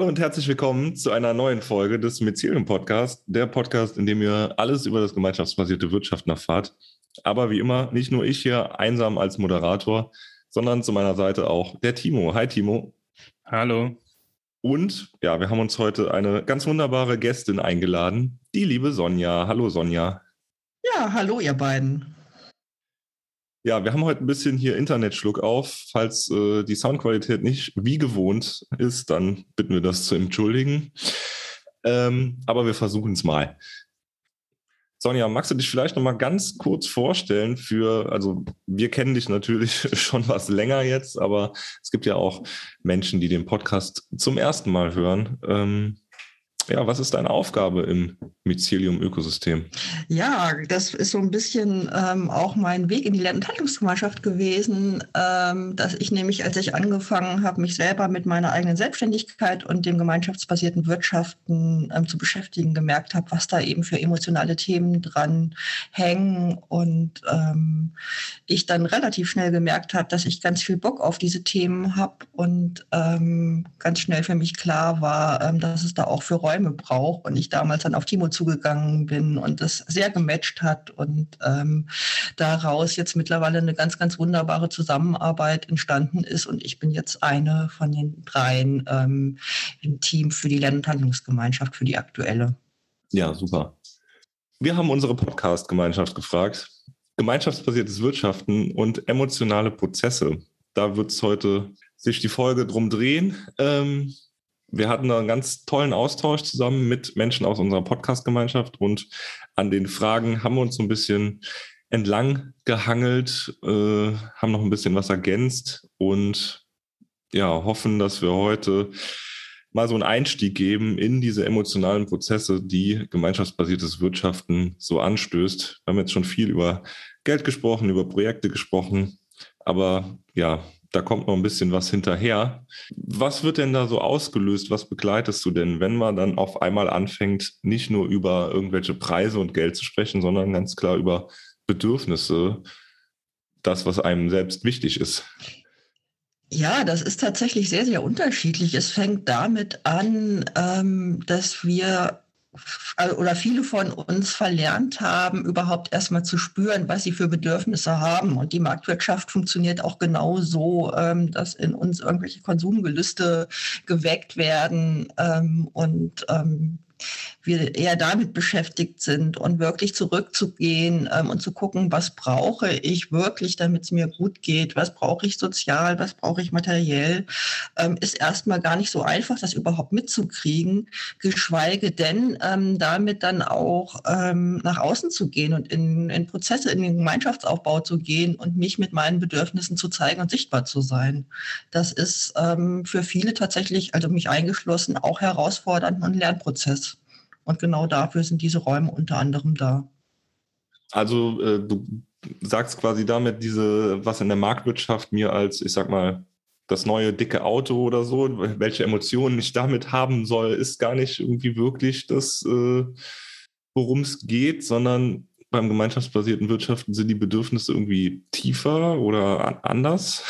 Hallo und herzlich willkommen zu einer neuen Folge des Mycelium Podcast, der Podcast, in dem ihr alles über das gemeinschaftsbasierte Wirtschaften erfahrt. Aber wie immer, nicht nur ich hier einsam als Moderator, sondern zu meiner Seite auch der Timo. Hi Timo. Hallo. Und ja, wir haben uns heute eine ganz wunderbare Gästin eingeladen, die liebe Sonja. Hallo Sonja. Ja, hallo ihr beiden. Ja, wir haben heute ein bisschen hier Internetschluck auf. Falls äh, die Soundqualität nicht wie gewohnt ist, dann bitten wir das zu entschuldigen. Ähm, aber wir versuchen es mal. Sonja, magst du dich vielleicht noch mal ganz kurz vorstellen für, also wir kennen dich natürlich schon was länger jetzt, aber es gibt ja auch Menschen, die den Podcast zum ersten Mal hören. Ähm, ja, was ist deine Aufgabe im Mycelium-Ökosystem? Ja, das ist so ein bisschen ähm, auch mein Weg in die Handlungsgemeinschaft gewesen, ähm, dass ich nämlich, als ich angefangen habe, mich selber mit meiner eigenen Selbstständigkeit und dem gemeinschaftsbasierten Wirtschaften ähm, zu beschäftigen, gemerkt habe, was da eben für emotionale Themen dran hängen und ähm, ich dann relativ schnell gemerkt habe, dass ich ganz viel Bock auf diese Themen habe und ähm, ganz schnell für mich klar war, ähm, dass es da auch für Räume Räume braucht und ich damals dann auf Timo zugegangen bin und das sehr gematcht hat und ähm, daraus jetzt mittlerweile eine ganz, ganz wunderbare Zusammenarbeit entstanden ist und ich bin jetzt eine von den dreien ähm, im Team für die Lern- und Handlungsgemeinschaft, für die aktuelle. Ja, super. Wir haben unsere Podcast-Gemeinschaft gefragt. Gemeinschaftsbasiertes Wirtschaften und emotionale Prozesse. Da wird es heute sich die Folge drum drehen. Ähm, wir hatten einen ganz tollen Austausch zusammen mit Menschen aus unserer Podcast-Gemeinschaft und an den Fragen haben wir uns so ein bisschen entlang gehangelt, äh, haben noch ein bisschen was ergänzt und ja, hoffen, dass wir heute mal so einen Einstieg geben in diese emotionalen Prozesse, die gemeinschaftsbasiertes Wirtschaften so anstößt. Wir haben jetzt schon viel über Geld gesprochen, über Projekte gesprochen, aber ja, da kommt noch ein bisschen was hinterher. Was wird denn da so ausgelöst? Was begleitest du denn, wenn man dann auf einmal anfängt, nicht nur über irgendwelche Preise und Geld zu sprechen, sondern ganz klar über Bedürfnisse, das, was einem selbst wichtig ist? Ja, das ist tatsächlich sehr, sehr unterschiedlich. Es fängt damit an, ähm, dass wir oder viele von uns verlernt haben, überhaupt erstmal zu spüren, was sie für Bedürfnisse haben. Und die Marktwirtschaft funktioniert auch genau so, ähm, dass in uns irgendwelche Konsumgelüste geweckt werden ähm, und ähm, wir eher damit beschäftigt sind und wirklich zurückzugehen ähm, und zu gucken, was brauche ich wirklich, damit es mir gut geht, was brauche ich sozial, was brauche ich materiell, ähm, ist erstmal gar nicht so einfach, das überhaupt mitzukriegen, geschweige denn ähm, damit dann auch ähm, nach außen zu gehen und in, in Prozesse, in den Gemeinschaftsaufbau zu gehen und mich mit meinen Bedürfnissen zu zeigen und sichtbar zu sein. Das ist ähm, für viele tatsächlich, also mich eingeschlossen, auch herausfordernd und Lernprozess. Und genau dafür sind diese Räume unter anderem da. Also äh, du sagst quasi damit, diese, was in der Marktwirtschaft mir als, ich sag mal, das neue dicke Auto oder so, welche Emotionen ich damit haben soll, ist gar nicht irgendwie wirklich das, äh, worum es geht, sondern beim gemeinschaftsbasierten Wirtschaften sind die Bedürfnisse irgendwie tiefer oder anders.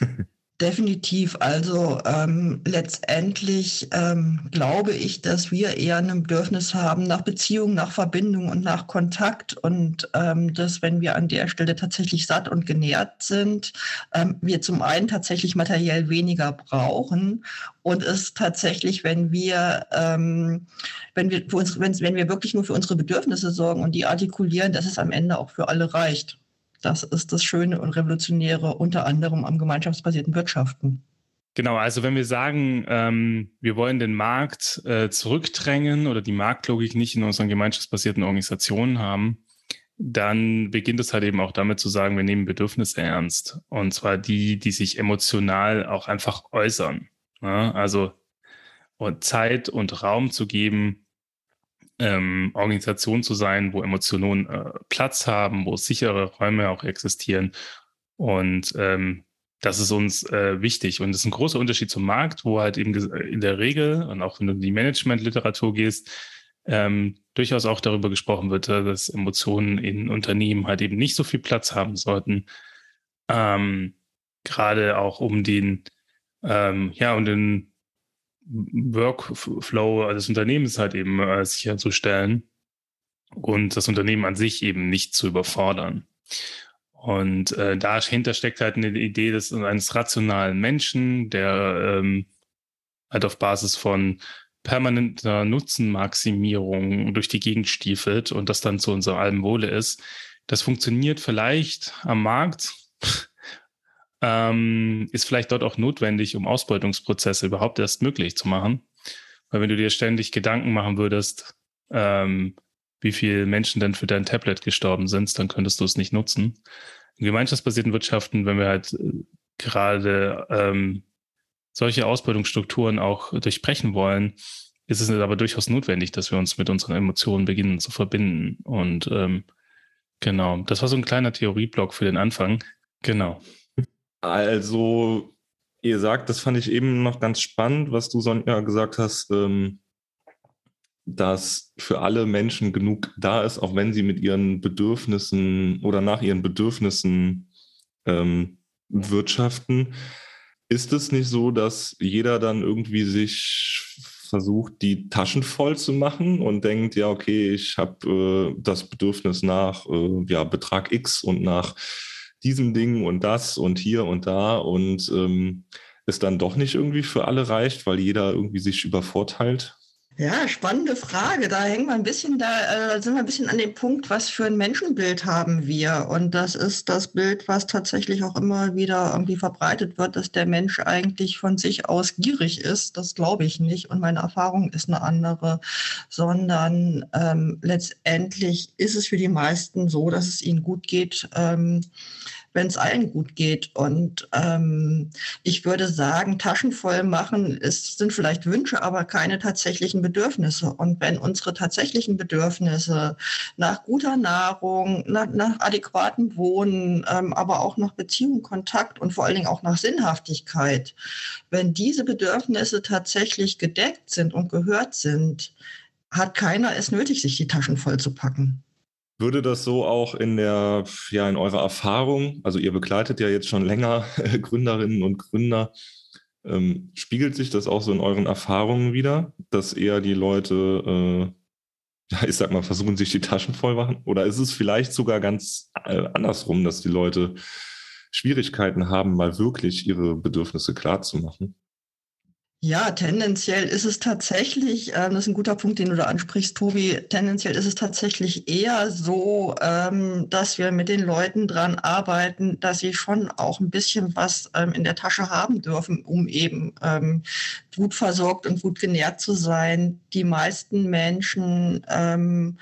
Definitiv. Also ähm, letztendlich ähm, glaube ich, dass wir eher ein Bedürfnis haben nach Beziehung, nach Verbindung und nach Kontakt und ähm, dass, wenn wir an der Stelle tatsächlich satt und genährt sind, ähm, wir zum einen tatsächlich materiell weniger brauchen und es tatsächlich, wenn wir, ähm, wenn wir uns, wenn, wenn wir wirklich nur für unsere Bedürfnisse sorgen und die artikulieren, dass es am Ende auch für alle reicht. Das ist das Schöne und Revolutionäre unter anderem am gemeinschaftsbasierten Wirtschaften. Genau, also wenn wir sagen, ähm, wir wollen den Markt äh, zurückdrängen oder die Marktlogik nicht in unseren gemeinschaftsbasierten Organisationen haben, dann beginnt es halt eben auch damit zu sagen, wir nehmen Bedürfnisse ernst. Und zwar die, die sich emotional auch einfach äußern. Ne? Also und Zeit und Raum zu geben, ähm, Organisation zu sein, wo Emotionen äh, Platz haben, wo sichere Räume auch existieren. Und ähm, das ist uns äh, wichtig. Und das ist ein großer Unterschied zum Markt, wo halt eben in der Regel, und auch wenn du in die Management-Literatur gehst, ähm, durchaus auch darüber gesprochen wird, äh, dass Emotionen in Unternehmen halt eben nicht so viel Platz haben sollten. Ähm, gerade auch um den, ähm, ja, um den Workflow des Unternehmens halt eben äh, sicherzustellen und das Unternehmen an sich eben nicht zu überfordern. Und äh, dahinter steckt halt eine Idee des eines rationalen Menschen, der ähm, halt auf Basis von permanenter Nutzenmaximierung durch die Gegend stiefelt und das dann zu unserem allem Wohle ist. Das funktioniert vielleicht am Markt, ähm, ist vielleicht dort auch notwendig, um Ausbeutungsprozesse überhaupt erst möglich zu machen. Weil wenn du dir ständig Gedanken machen würdest, ähm, wie viele Menschen denn für dein Tablet gestorben sind, dann könntest du es nicht nutzen. In gemeinschaftsbasierten Wirtschaften, wenn wir halt äh, gerade ähm, solche Ausbeutungsstrukturen auch durchbrechen wollen, ist es aber durchaus notwendig, dass wir uns mit unseren Emotionen beginnen zu verbinden. Und ähm, genau, das war so ein kleiner Theorieblock für den Anfang. Genau. Also, ihr sagt, das fand ich eben noch ganz spannend, was du Sonja gesagt hast, ähm, dass für alle Menschen genug da ist, auch wenn sie mit ihren Bedürfnissen oder nach ihren Bedürfnissen ähm, wirtschaften. Ist es nicht so, dass jeder dann irgendwie sich versucht, die Taschen voll zu machen und denkt, ja, okay, ich habe äh, das Bedürfnis nach äh, ja, Betrag X und nach diesem Ding und das und hier und da und ähm, es dann doch nicht irgendwie für alle reicht, weil jeder irgendwie sich übervorteilt? Ja, spannende Frage. Da hängen wir ein bisschen, da äh, sind wir ein bisschen an dem Punkt, was für ein Menschenbild haben wir? Und das ist das Bild, was tatsächlich auch immer wieder irgendwie verbreitet wird, dass der Mensch eigentlich von sich aus gierig ist. Das glaube ich nicht. Und meine Erfahrung ist eine andere, sondern ähm, letztendlich ist es für die meisten so, dass es ihnen gut geht. Ähm, wenn es allen gut geht. Und ähm, ich würde sagen, Taschen voll machen ist, sind vielleicht Wünsche, aber keine tatsächlichen Bedürfnisse. Und wenn unsere tatsächlichen Bedürfnisse nach guter Nahrung, nach, nach adäquatem Wohnen, ähm, aber auch nach Beziehung, Kontakt und vor allen Dingen auch nach Sinnhaftigkeit, wenn diese Bedürfnisse tatsächlich gedeckt sind und gehört sind, hat keiner es nötig, sich die Taschen voll zu packen. Würde das so auch in der, ja, in eurer Erfahrung, also ihr begleitet ja jetzt schon länger Gründerinnen und Gründer, ähm, spiegelt sich das auch so in euren Erfahrungen wieder, dass eher die Leute, äh, ja, ich sag mal, versuchen, sich die Taschen voll machen? Oder ist es vielleicht sogar ganz äh, andersrum, dass die Leute Schwierigkeiten haben, mal wirklich ihre Bedürfnisse klar zu machen? Ja, tendenziell ist es tatsächlich, ähm, das ist ein guter Punkt, den du da ansprichst, Tobi, tendenziell ist es tatsächlich eher so, ähm, dass wir mit den Leuten dran arbeiten, dass sie schon auch ein bisschen was ähm, in der Tasche haben dürfen, um eben ähm, gut versorgt und gut genährt zu sein. Die meisten Menschen, ähm,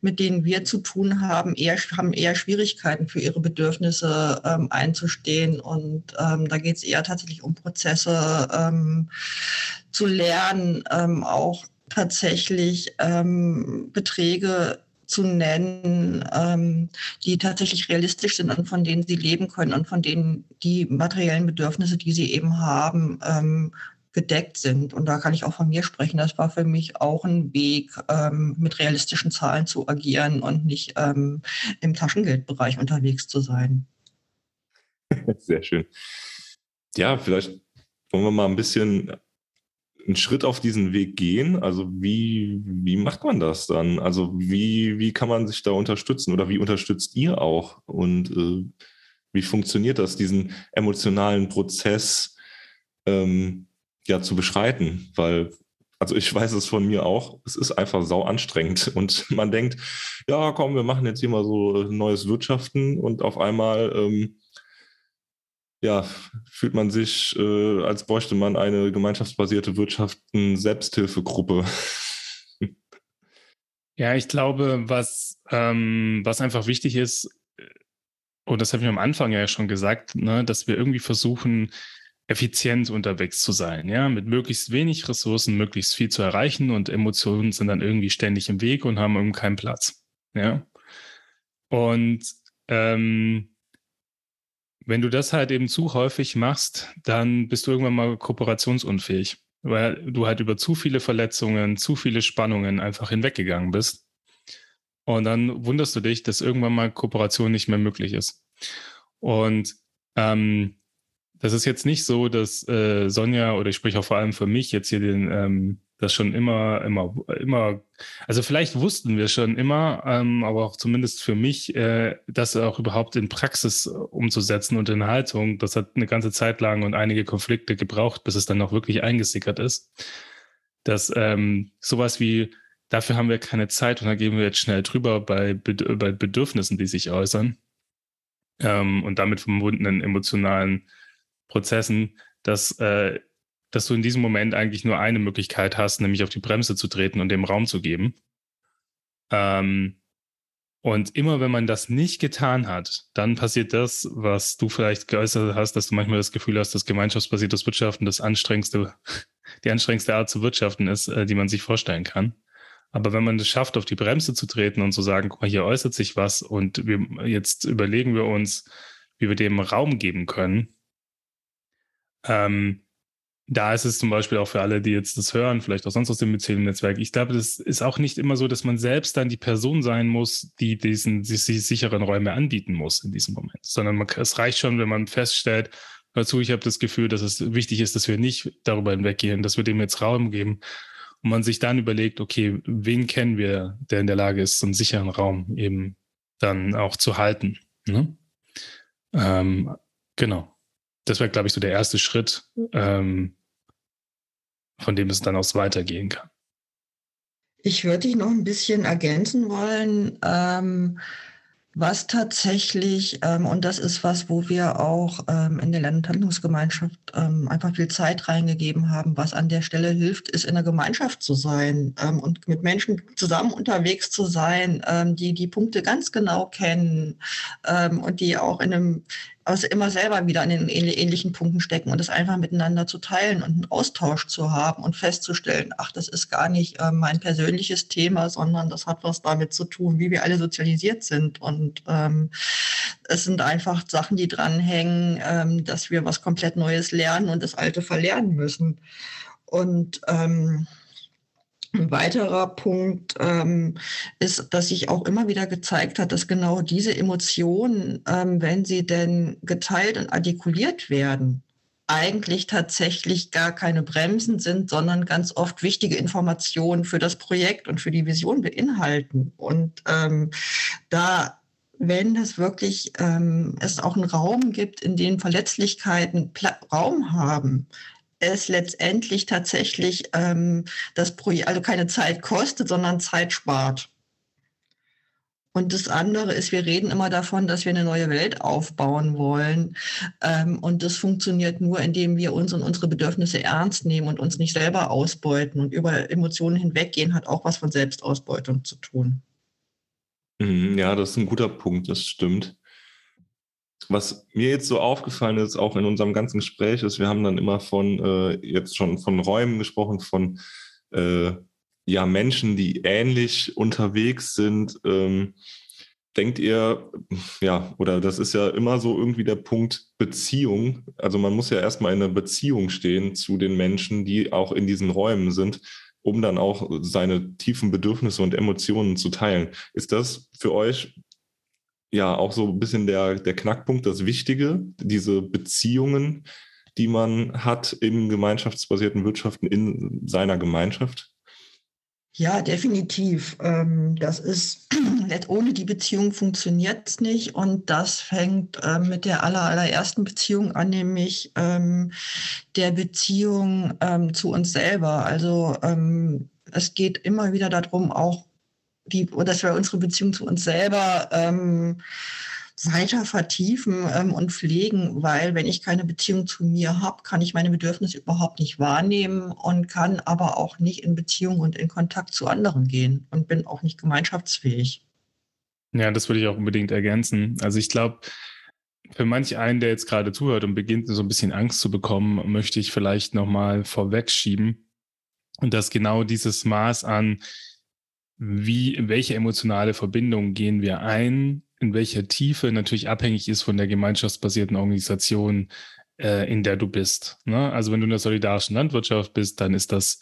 mit denen wir zu tun haben, eher, haben eher Schwierigkeiten für ihre Bedürfnisse ähm, einzustehen. Und da geht es eher tatsächlich um Prozesse, zu lernen, ähm, auch tatsächlich ähm, Beträge zu nennen, ähm, die tatsächlich realistisch sind und von denen sie leben können und von denen die materiellen Bedürfnisse, die sie eben haben, ähm, gedeckt sind. Und da kann ich auch von mir sprechen. Das war für mich auch ein Weg, ähm, mit realistischen Zahlen zu agieren und nicht ähm, im Taschengeldbereich unterwegs zu sein. Sehr schön. Ja, vielleicht wollen wir mal ein bisschen einen Schritt auf diesen Weg gehen? Also wie, wie macht man das dann? Also wie, wie kann man sich da unterstützen oder wie unterstützt ihr auch? Und äh, wie funktioniert das, diesen emotionalen Prozess ähm, ja zu beschreiten? Weil, also ich weiß es von mir auch, es ist einfach sau anstrengend und man denkt, ja komm, wir machen jetzt hier mal so neues Wirtschaften und auf einmal ähm, ja, fühlt man sich, äh, als bräuchte man eine gemeinschaftsbasierte Wirtschaften Selbsthilfegruppe. Ja, ich glaube, was, ähm, was einfach wichtig ist, und das habe ich am Anfang ja schon gesagt, ne, dass wir irgendwie versuchen, effizient unterwegs zu sein, ja, mit möglichst wenig Ressourcen möglichst viel zu erreichen und Emotionen sind dann irgendwie ständig im Weg und haben irgendwie keinen Platz, ja. Und ähm, wenn du das halt eben zu häufig machst, dann bist du irgendwann mal kooperationsunfähig, weil du halt über zu viele Verletzungen, zu viele Spannungen einfach hinweggegangen bist. Und dann wunderst du dich, dass irgendwann mal Kooperation nicht mehr möglich ist. Und ähm, das ist jetzt nicht so, dass äh, Sonja oder ich spreche auch vor allem für mich jetzt hier den, ähm, das schon immer, immer, immer, also vielleicht wussten wir schon immer, ähm, aber auch zumindest für mich, äh, das auch überhaupt in Praxis umzusetzen und in Haltung, das hat eine ganze Zeit lang und einige Konflikte gebraucht, bis es dann auch wirklich eingesickert ist. Dass ähm, sowas wie, dafür haben wir keine Zeit und da gehen wir jetzt schnell drüber bei, bei Bedürfnissen, die sich äußern ähm, und damit verbundenen emotionalen Prozessen, dass, äh, dass du in diesem Moment eigentlich nur eine Möglichkeit hast, nämlich auf die Bremse zu treten und dem Raum zu geben. Ähm, und immer wenn man das nicht getan hat, dann passiert das, was du vielleicht geäußert hast, dass du manchmal das Gefühl hast, dass gemeinschaftsbasiertes Wirtschaften das anstrengendste, die anstrengendste Art zu wirtschaften ist, äh, die man sich vorstellen kann. Aber wenn man es schafft, auf die Bremse zu treten und zu sagen, guck mal, hier äußert sich was und wir, jetzt überlegen wir uns, wie wir dem Raum geben können, ähm, da ist es zum Beispiel auch für alle, die jetzt das hören, vielleicht auch sonst aus dem Beziehungsnetzwerk. Ich glaube, das ist auch nicht immer so, dass man selbst dann die Person sein muss, die diesen die, die sicheren Räume anbieten muss in diesem Moment, sondern man, es reicht schon, wenn man feststellt, dazu, ich habe das Gefühl, dass es wichtig ist, dass wir nicht darüber hinweggehen, dass wir dem jetzt Raum geben und man sich dann überlegt, okay, wen kennen wir, der in der Lage ist, so einen sicheren Raum eben dann auch zu halten. Ne? Ähm, genau das wäre, glaube ich, so der erste Schritt, ähm, von dem es dann aus weitergehen kann. Ich würde dich noch ein bisschen ergänzen wollen. Ähm, was tatsächlich, ähm, und das ist was, wo wir auch ähm, in der Landhandlungsgemeinschaft ähm, einfach viel Zeit reingegeben haben, was an der Stelle hilft, ist in der Gemeinschaft zu sein ähm, und mit Menschen zusammen unterwegs zu sein, ähm, die die Punkte ganz genau kennen ähm, und die auch in einem also immer selber wieder an den ähnlichen Punkten stecken und das einfach miteinander zu teilen und einen Austausch zu haben und festzustellen, ach, das ist gar nicht äh, mein persönliches Thema, sondern das hat was damit zu tun, wie wir alle sozialisiert sind. Und ähm, es sind einfach Sachen, die dranhängen, ähm, dass wir was komplett Neues lernen und das Alte verlernen müssen. Und ähm, ein weiterer Punkt ähm, ist, dass sich auch immer wieder gezeigt hat, dass genau diese Emotionen, ähm, wenn sie denn geteilt und artikuliert werden, eigentlich tatsächlich gar keine Bremsen sind, sondern ganz oft wichtige Informationen für das Projekt und für die Vision beinhalten. Und ähm, da wenn es wirklich ähm, es auch einen Raum gibt, in dem Verletzlichkeiten Pla Raum haben, es letztendlich tatsächlich ähm, das Projekt, also keine Zeit kostet, sondern Zeit spart. Und das andere ist, wir reden immer davon, dass wir eine neue Welt aufbauen wollen. Ähm, und das funktioniert nur, indem wir uns und unsere Bedürfnisse ernst nehmen und uns nicht selber ausbeuten. Und über Emotionen hinweggehen hat auch was von Selbstausbeutung zu tun. Mhm, ja, das ist ein guter Punkt, das stimmt was mir jetzt so aufgefallen ist, auch in unserem ganzen Gespräch, ist, wir haben dann immer von, äh, jetzt schon von Räumen gesprochen, von äh, ja, Menschen, die ähnlich unterwegs sind. Ähm, denkt ihr, ja, oder das ist ja immer so irgendwie der Punkt Beziehung. Also man muss ja erstmal in einer Beziehung stehen zu den Menschen, die auch in diesen Räumen sind, um dann auch seine tiefen Bedürfnisse und Emotionen zu teilen. Ist das für euch ja auch so ein bisschen der, der Knackpunkt, das Wichtige, diese Beziehungen, die man hat im gemeinschaftsbasierten Wirtschaften in seiner Gemeinschaft? Ja, definitiv. Ähm, das ist, ohne die Beziehung funktioniert es nicht. Und das fängt ähm, mit der aller, allerersten Beziehung an, nämlich ähm, der Beziehung zu uns selber. Also es geht immer wieder darum, auch die, dass wir unsere Beziehung zu uns selber ähm, weiter vertiefen ähm, und pflegen, weil wenn ich keine Beziehung zu mir habe, kann ich meine Bedürfnisse überhaupt nicht wahrnehmen und kann aber auch nicht in Beziehung und in Kontakt zu anderen gehen und bin auch nicht gemeinschaftsfähig. Ja, das würde ich auch unbedingt ergänzen. Also ich glaube, für manch einen, der jetzt gerade zuhört und beginnt so ein bisschen Angst zu bekommen, möchte ich vielleicht nochmal vorwegschieben, dass genau dieses Maß an wie, welche emotionale Verbindung gehen wir ein, in welcher Tiefe natürlich abhängig ist von der gemeinschaftsbasierten Organisation, äh, in der du bist. Ne? Also wenn du in der solidarischen Landwirtschaft bist, dann ist das,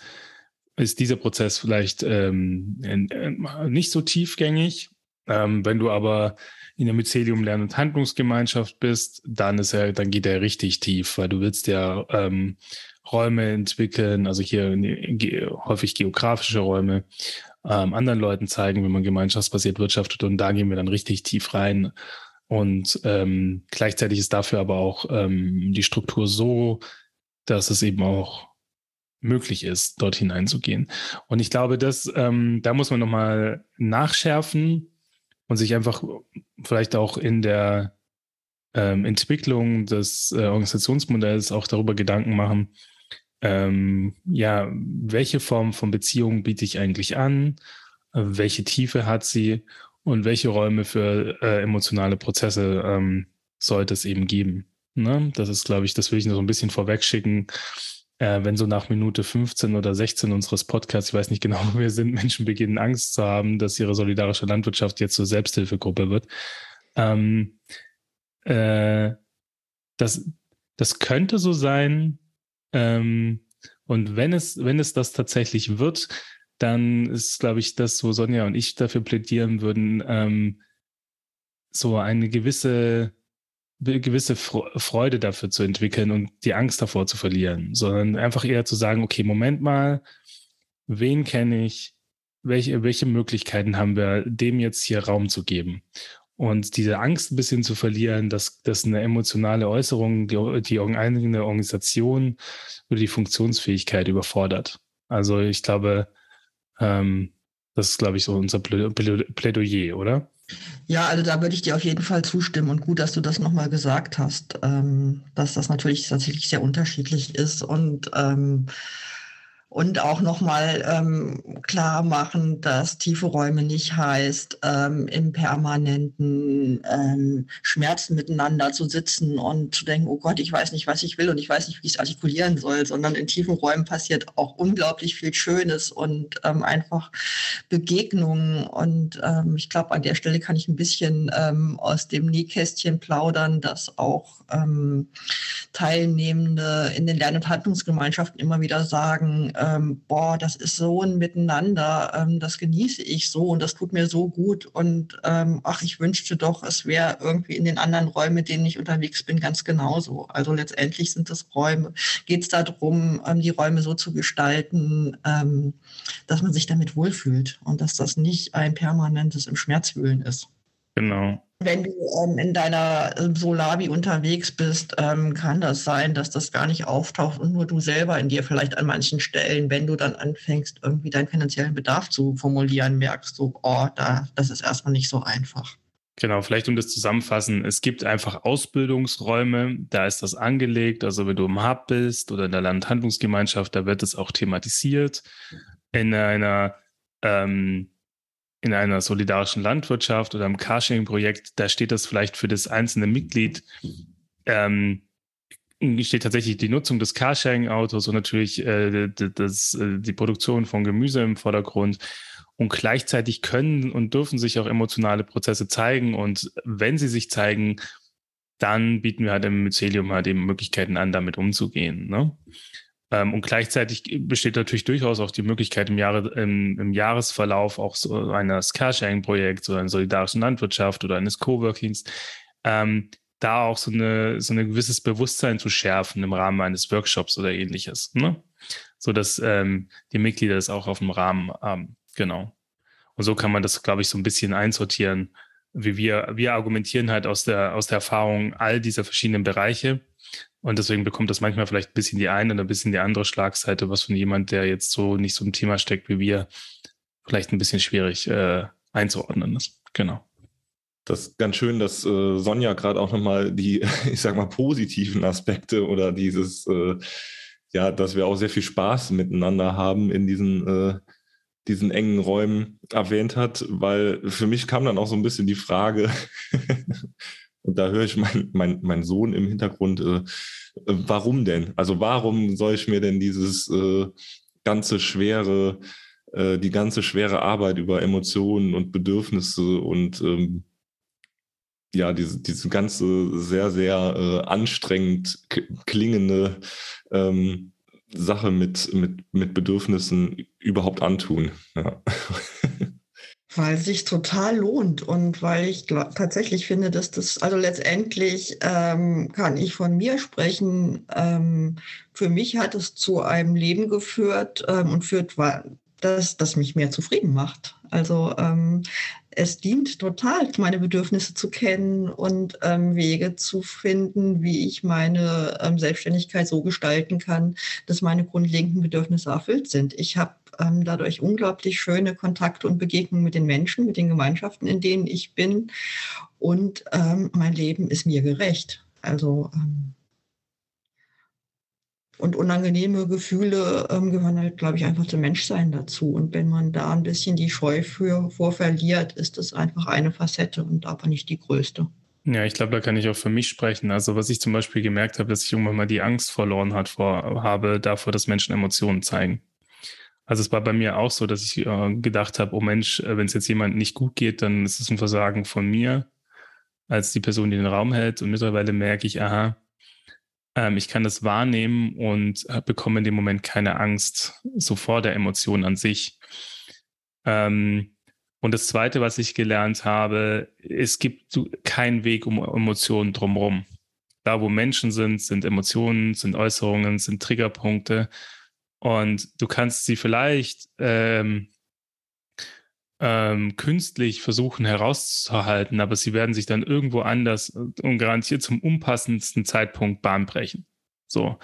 ist dieser Prozess vielleicht ähm, in, in, nicht so tiefgängig. Ähm, wenn du aber in der Mycelium Lern- und Handlungsgemeinschaft bist, dann ist er, dann geht er richtig tief, weil du willst ja ähm, Räume entwickeln, also hier ge häufig geografische Räume, ähm, anderen Leuten zeigen, wie man gemeinschaftsbasiert wirtschaftet und da gehen wir dann richtig tief rein. Und ähm, gleichzeitig ist dafür aber auch ähm, die Struktur so, dass es eben auch möglich ist, dort hineinzugehen. Und ich glaube, dass ähm, da muss man nochmal nachschärfen und sich einfach vielleicht auch in der ähm, Entwicklung des äh, Organisationsmodells auch darüber Gedanken machen, ähm, ja, welche Form von Beziehung biete ich eigentlich an, welche Tiefe hat sie und welche Räume für äh, emotionale Prozesse ähm, sollte es eben geben. Ne? Das ist, glaube ich, das will ich nur so ein bisschen vorwegschicken. Äh, wenn so nach Minute 15 oder 16 unseres Podcasts, ich weiß nicht genau, wo wir sind, Menschen beginnen Angst zu haben, dass ihre solidarische Landwirtschaft jetzt zur Selbsthilfegruppe wird. Ähm, äh, das, das könnte so sein, ähm, und wenn es, wenn es das tatsächlich wird, dann ist, glaube ich, das, wo Sonja und ich dafür plädieren würden, ähm, so eine gewisse, gewisse Freude dafür zu entwickeln und die Angst davor zu verlieren, sondern einfach eher zu sagen, okay, Moment mal, wen kenne ich? Welche, welche Möglichkeiten haben wir, dem jetzt hier Raum zu geben? Und diese Angst ein bisschen zu verlieren, dass, dass eine emotionale Äußerung die, die eigene Organisation oder die Funktionsfähigkeit überfordert. Also ich glaube, ähm, das ist, glaube ich, so unser Plädoyer, oder? Ja, also da würde ich dir auf jeden Fall zustimmen und gut, dass du das nochmal gesagt hast, ähm, dass das natürlich tatsächlich sehr unterschiedlich ist und ähm, und auch nochmal ähm, klar machen, dass tiefe Räume nicht heißt, ähm, im permanenten ähm, Schmerzen miteinander zu sitzen und zu denken, oh Gott, ich weiß nicht, was ich will und ich weiß nicht, wie ich es artikulieren soll, sondern in tiefen Räumen passiert auch unglaublich viel Schönes und ähm, einfach Begegnungen. Und ähm, ich glaube, an der Stelle kann ich ein bisschen ähm, aus dem Nähkästchen plaudern, dass auch ähm, Teilnehmende in den Lern- und Handlungsgemeinschaften immer wieder sagen, ähm, boah, das ist so ein Miteinander, ähm, das genieße ich so und das tut mir so gut und ähm, ach, ich wünschte doch, es wäre irgendwie in den anderen Räumen, mit denen ich unterwegs bin, ganz genauso. Also letztendlich sind es Räume, geht es darum, ähm, die Räume so zu gestalten, ähm, dass man sich damit wohlfühlt und dass das nicht ein permanentes im Schmerzwühlen ist. Genau. Wenn du ähm, in deiner ähm, Solavi unterwegs bist, ähm, kann das sein, dass das gar nicht auftaucht und nur du selber in dir vielleicht an manchen Stellen, wenn du dann anfängst, irgendwie deinen finanziellen Bedarf zu formulieren, merkst du, oh, da, das ist erstmal nicht so einfach. Genau, vielleicht um das zusammenfassen, es gibt einfach Ausbildungsräume, da ist das angelegt, also wenn du im Hub bist oder in der Landhandlungsgemeinschaft, da wird es auch thematisiert. In einer ähm, in einer solidarischen Landwirtschaft oder im Carsharing-Projekt, da steht das vielleicht für das einzelne Mitglied, ähm, steht tatsächlich die Nutzung des Carsharing-Autos und natürlich äh, das, äh, die Produktion von Gemüse im Vordergrund. Und gleichzeitig können und dürfen sich auch emotionale Prozesse zeigen. Und wenn sie sich zeigen, dann bieten wir halt im Mycelium halt eben Möglichkeiten an, damit umzugehen. Ne? Ähm, und gleichzeitig besteht natürlich durchaus auch die Möglichkeit, im, Jahre, im, im Jahresverlauf auch so eines Carsharing-Projekts oder einer solidarischen Landwirtschaft oder eines Coworkings, ähm, da auch so, eine, so ein gewisses Bewusstsein zu schärfen im Rahmen eines Workshops oder ähnliches. Ne? So dass ähm, die Mitglieder das auch auf dem Rahmen haben. Genau. Und so kann man das, glaube ich, so ein bisschen einsortieren, wie wir, wir argumentieren halt aus der, aus der Erfahrung all dieser verschiedenen Bereiche und deswegen bekommt das manchmal vielleicht ein bisschen die eine oder ein bisschen die andere Schlagseite, was von jemand, der jetzt so nicht so im Thema steckt wie wir, vielleicht ein bisschen schwierig äh, einzuordnen ist. Genau. Das ist ganz schön, dass äh, Sonja gerade auch nochmal die, ich sag mal, positiven Aspekte oder dieses, äh, ja, dass wir auch sehr viel Spaß miteinander haben in diesen, äh, diesen engen Räumen erwähnt hat, weil für mich kam dann auch so ein bisschen die Frage, Und da höre ich meinen mein, mein Sohn im Hintergrund, äh, äh, warum denn? Also warum soll ich mir denn dieses äh, ganze schwere, äh, die ganze schwere Arbeit über Emotionen und Bedürfnisse und ähm, ja, diese, diese ganze sehr, sehr äh, anstrengend klingende ähm, Sache mit, mit, mit Bedürfnissen überhaupt antun. Ja. Weil sich total lohnt und weil ich glaub, tatsächlich finde, dass das, also letztendlich ähm, kann ich von mir sprechen. Ähm, für mich hat es zu einem Leben geführt ähm, und führt, das, das mich mehr zufrieden macht. Also ähm, es dient total, meine Bedürfnisse zu kennen und ähm, Wege zu finden, wie ich meine ähm, Selbstständigkeit so gestalten kann, dass meine grundlegenden Bedürfnisse erfüllt sind. Ich habe ähm, dadurch unglaublich schöne Kontakte und Begegnungen mit den Menschen, mit den Gemeinschaften, in denen ich bin. Und ähm, mein Leben ist mir gerecht. Also ähm, und unangenehme Gefühle ähm, gehören halt, glaube ich, einfach zum Menschsein dazu. Und wenn man da ein bisschen die Scheu für, vor verliert, ist das einfach eine Facette und aber nicht die größte. Ja, ich glaube, da kann ich auch für mich sprechen. Also was ich zum Beispiel gemerkt habe, dass ich irgendwann mal die Angst verloren hat vor, habe davor, dass Menschen Emotionen zeigen. Also es war bei mir auch so, dass ich äh, gedacht habe, oh Mensch, äh, wenn es jetzt jemand nicht gut geht, dann ist es ein Versagen von mir als die Person, die den Raum hält. Und mittlerweile merke ich, aha, ähm, ich kann das wahrnehmen und äh, bekomme in dem Moment keine Angst so vor der Emotion an sich. Ähm, und das Zweite, was ich gelernt habe, es gibt keinen Weg um Emotionen drumherum. Da, wo Menschen sind, sind Emotionen, sind Äußerungen, sind Triggerpunkte. Und du kannst sie vielleicht ähm, ähm, künstlich versuchen herauszuhalten, aber sie werden sich dann irgendwo anders und garantiert zum unpassendsten Zeitpunkt Bahn brechen. So.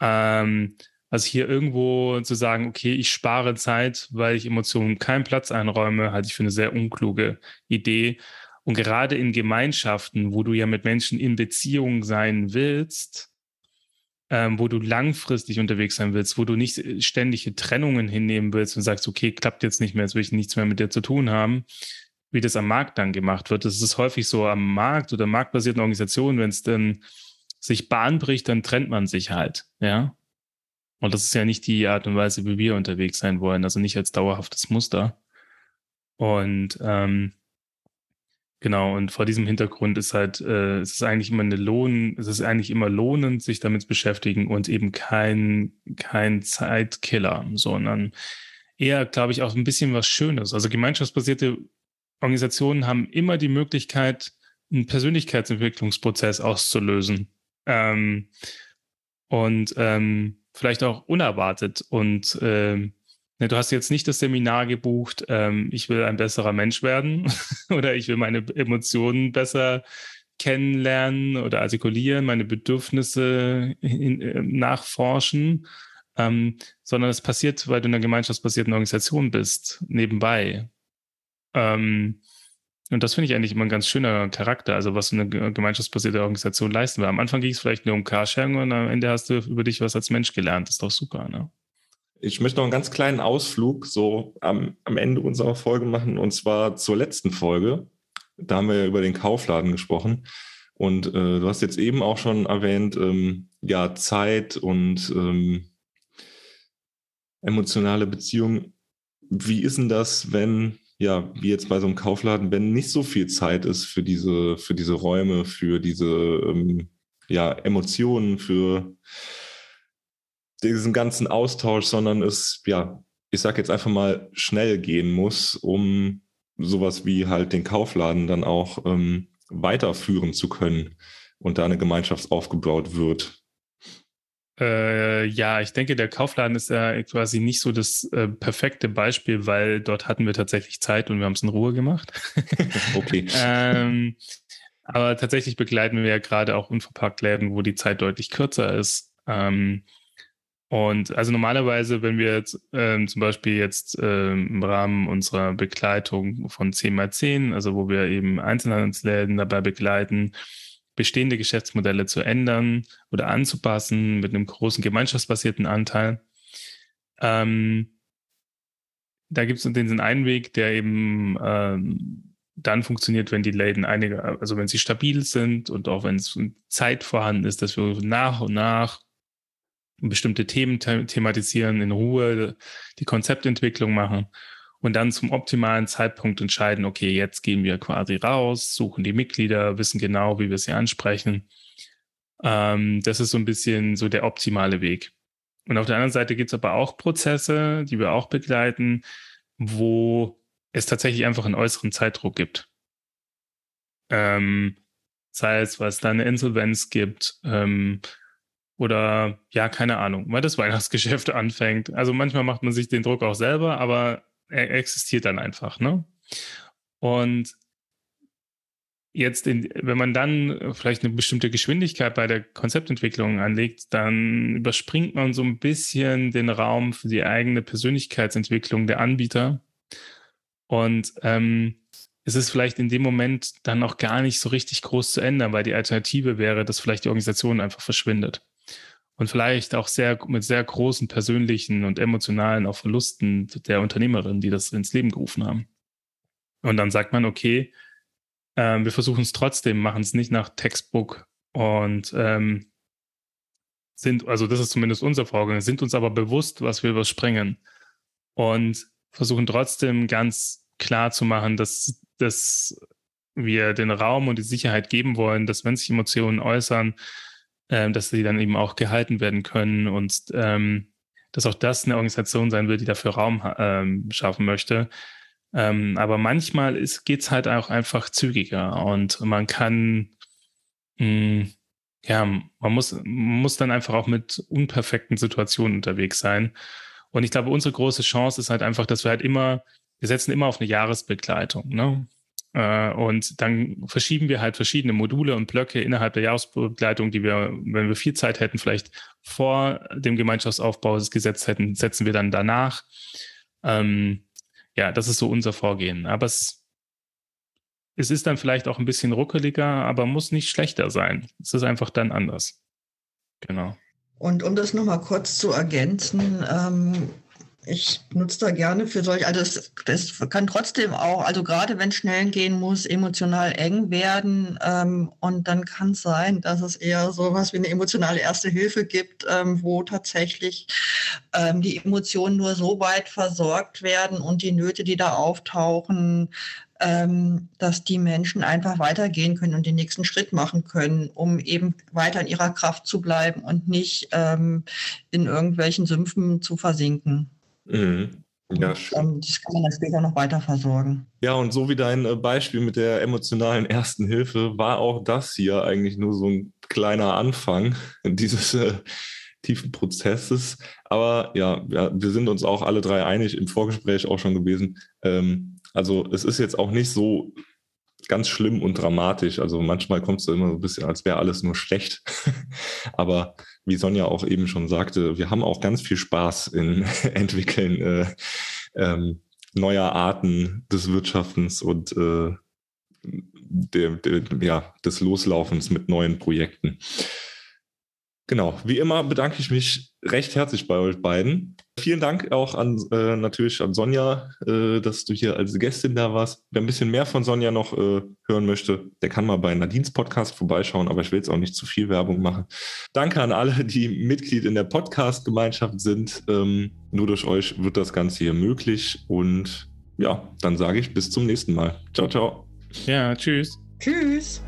Ähm, also hier irgendwo zu sagen, okay, ich spare Zeit, weil ich Emotionen keinen Platz einräume, halte ich für eine sehr unkluge Idee. Und gerade in Gemeinschaften, wo du ja mit Menschen in Beziehung sein willst, ähm, wo du langfristig unterwegs sein willst, wo du nicht äh, ständige Trennungen hinnehmen willst und sagst, okay, klappt jetzt nicht mehr, jetzt will ich nichts mehr mit dir zu tun haben, wie das am Markt dann gemacht wird. Das ist häufig so am Markt oder marktbasierten Organisationen, wenn es dann sich Bahn bricht, dann trennt man sich halt, ja. Und das ist ja nicht die Art und Weise, wie wir unterwegs sein wollen, also nicht als dauerhaftes Muster. Und ähm, Genau, und vor diesem Hintergrund ist halt, äh, es ist eigentlich immer eine Lohn, es ist eigentlich immer lohnend, sich damit zu beschäftigen und eben kein, kein Zeitkiller, sondern eher, glaube ich, auch ein bisschen was Schönes. Also gemeinschaftsbasierte Organisationen haben immer die Möglichkeit, einen Persönlichkeitsentwicklungsprozess auszulösen. Ähm, und ähm, vielleicht auch unerwartet und ähm, Ne, du hast jetzt nicht das Seminar gebucht, ähm, ich will ein besserer Mensch werden oder ich will meine Emotionen besser kennenlernen oder artikulieren, meine Bedürfnisse in, äh, nachforschen, ähm, sondern es passiert, weil du in einer gemeinschaftsbasierten Organisation bist, nebenbei. Ähm, und das finde ich eigentlich immer ein ganz schöner Charakter, also was eine gemeinschaftsbasierte Organisation leisten will. Am Anfang ging es vielleicht nur um Carsharing und am Ende hast du über dich was als Mensch gelernt. Das ist doch super, ne? Ich möchte noch einen ganz kleinen Ausflug so am, am Ende unserer Folge machen und zwar zur letzten Folge. Da haben wir über den Kaufladen gesprochen. Und äh, du hast jetzt eben auch schon erwähnt, ähm, ja, Zeit und ähm, emotionale Beziehungen. Wie ist denn das, wenn, ja, wie jetzt bei so einem Kaufladen, wenn nicht so viel Zeit ist für diese, für diese Räume, für diese ähm, ja, Emotionen, für diesen ganzen Austausch, sondern es, ja, ich sag jetzt einfach mal, schnell gehen muss, um sowas wie halt den Kaufladen dann auch ähm, weiterführen zu können und da eine Gemeinschaft aufgebaut wird. Äh, ja, ich denke, der Kaufladen ist ja quasi nicht so das äh, perfekte Beispiel, weil dort hatten wir tatsächlich Zeit und wir haben es in Ruhe gemacht. okay. ähm, aber tatsächlich begleiten wir ja gerade auch unverpackt Läden, wo die Zeit deutlich kürzer ist. Ähm, und also normalerweise, wenn wir jetzt ähm, zum Beispiel jetzt ähm, im Rahmen unserer Begleitung von 10x10, also wo wir eben Einzelhandelsläden dabei begleiten, bestehende Geschäftsmodelle zu ändern oder anzupassen mit einem großen gemeinschaftsbasierten Anteil. Ähm, da gibt es den einen Weg, der eben ähm, dann funktioniert, wenn die Läden einige, also wenn sie stabil sind und auch wenn es Zeit vorhanden ist, dass wir nach und nach bestimmte Themen thematisieren, in Ruhe die Konzeptentwicklung machen und dann zum optimalen Zeitpunkt entscheiden, okay, jetzt gehen wir quasi raus, suchen die Mitglieder, wissen genau, wie wir sie ansprechen. Ähm, das ist so ein bisschen so der optimale Weg. Und auf der anderen Seite gibt es aber auch Prozesse, die wir auch begleiten, wo es tatsächlich einfach einen äußeren Zeitdruck gibt. Ähm, sei es, was da eine Insolvenz gibt ähm, oder ja, keine Ahnung, weil das Weihnachtsgeschäft anfängt. Also manchmal macht man sich den Druck auch selber, aber er existiert dann einfach. Ne? Und jetzt, in, wenn man dann vielleicht eine bestimmte Geschwindigkeit bei der Konzeptentwicklung anlegt, dann überspringt man so ein bisschen den Raum für die eigene Persönlichkeitsentwicklung der Anbieter. Und ähm, es ist vielleicht in dem Moment dann auch gar nicht so richtig groß zu ändern, weil die Alternative wäre, dass vielleicht die Organisation einfach verschwindet. Und vielleicht auch sehr mit sehr großen persönlichen und emotionalen auch Verlusten der Unternehmerin, die das ins Leben gerufen haben. Und dann sagt man, okay, ähm, wir versuchen es trotzdem, machen es nicht nach Textbook und ähm, sind, also das ist zumindest unser Vorgang, sind uns aber bewusst, was wir überspringen und versuchen trotzdem ganz klar zu machen, dass, dass wir den Raum und die Sicherheit geben wollen, dass wenn sich Emotionen äußern, ähm, dass sie dann eben auch gehalten werden können und ähm, dass auch das eine Organisation sein wird, die dafür Raum ähm, schaffen möchte. Ähm, aber manchmal geht es halt auch einfach zügiger und man kann, mh, hm, ja, man muss, man muss dann einfach auch mit unperfekten Situationen unterwegs sein. Und ich glaube, unsere große Chance ist halt einfach, dass wir halt immer, wir setzen immer auf eine Jahresbegleitung. Ne? Äh, und dann verschieben wir halt verschiedene Module und Blöcke innerhalb der Jahresbegleitung, die wir, wenn wir viel Zeit hätten, vielleicht vor dem Gemeinschaftsaufbau gesetzt hätten, setzen wir dann danach. Ähm, ja, das ist so unser Vorgehen. Aber es, es ist dann vielleicht auch ein bisschen ruckeliger, aber muss nicht schlechter sein. Es ist einfach dann anders. Genau. Und um das nochmal kurz zu ergänzen, ähm, ich nutze da gerne für solche, also das, das, kann trotzdem auch, also gerade wenn es schnell gehen muss, emotional eng werden. Ähm, und dann kann es sein, dass es eher so was wie eine emotionale Erste Hilfe gibt, ähm, wo tatsächlich ähm, die Emotionen nur so weit versorgt werden und die Nöte, die da auftauchen, ähm, dass die Menschen einfach weitergehen können und den nächsten Schritt machen können, um eben weiter in ihrer Kraft zu bleiben und nicht ähm, in irgendwelchen Sümpfen zu versinken. Mhm. Ja, schön. Ähm, das kann man dann später noch weiter versorgen. Ja, und so wie dein äh, Beispiel mit der emotionalen Ersten Hilfe war auch das hier eigentlich nur so ein kleiner Anfang dieses äh, tiefen Prozesses. Aber ja, ja, wir sind uns auch alle drei einig, im Vorgespräch auch schon gewesen. Ähm, also es ist jetzt auch nicht so ganz schlimm und dramatisch. Also manchmal kommt es immer so ein bisschen, als wäre alles nur schlecht. Aber wie Sonja auch eben schon sagte, wir haben auch ganz viel Spaß in Entwickeln äh, ähm, neuer Arten des Wirtschaftens und äh, der, der, ja, des Loslaufens mit neuen Projekten. Genau, wie immer bedanke ich mich recht herzlich bei euch beiden. Vielen Dank auch an äh, natürlich an Sonja, äh, dass du hier als Gästin da warst. Wer ein bisschen mehr von Sonja noch äh, hören möchte, der kann mal bei Nadines Podcast vorbeischauen, aber ich will jetzt auch nicht zu viel Werbung machen. Danke an alle, die Mitglied in der Podcast-Gemeinschaft sind. Ähm, nur durch euch wird das Ganze hier möglich. Und ja, dann sage ich bis zum nächsten Mal. Ciao, ciao. Ja, tschüss. Tschüss.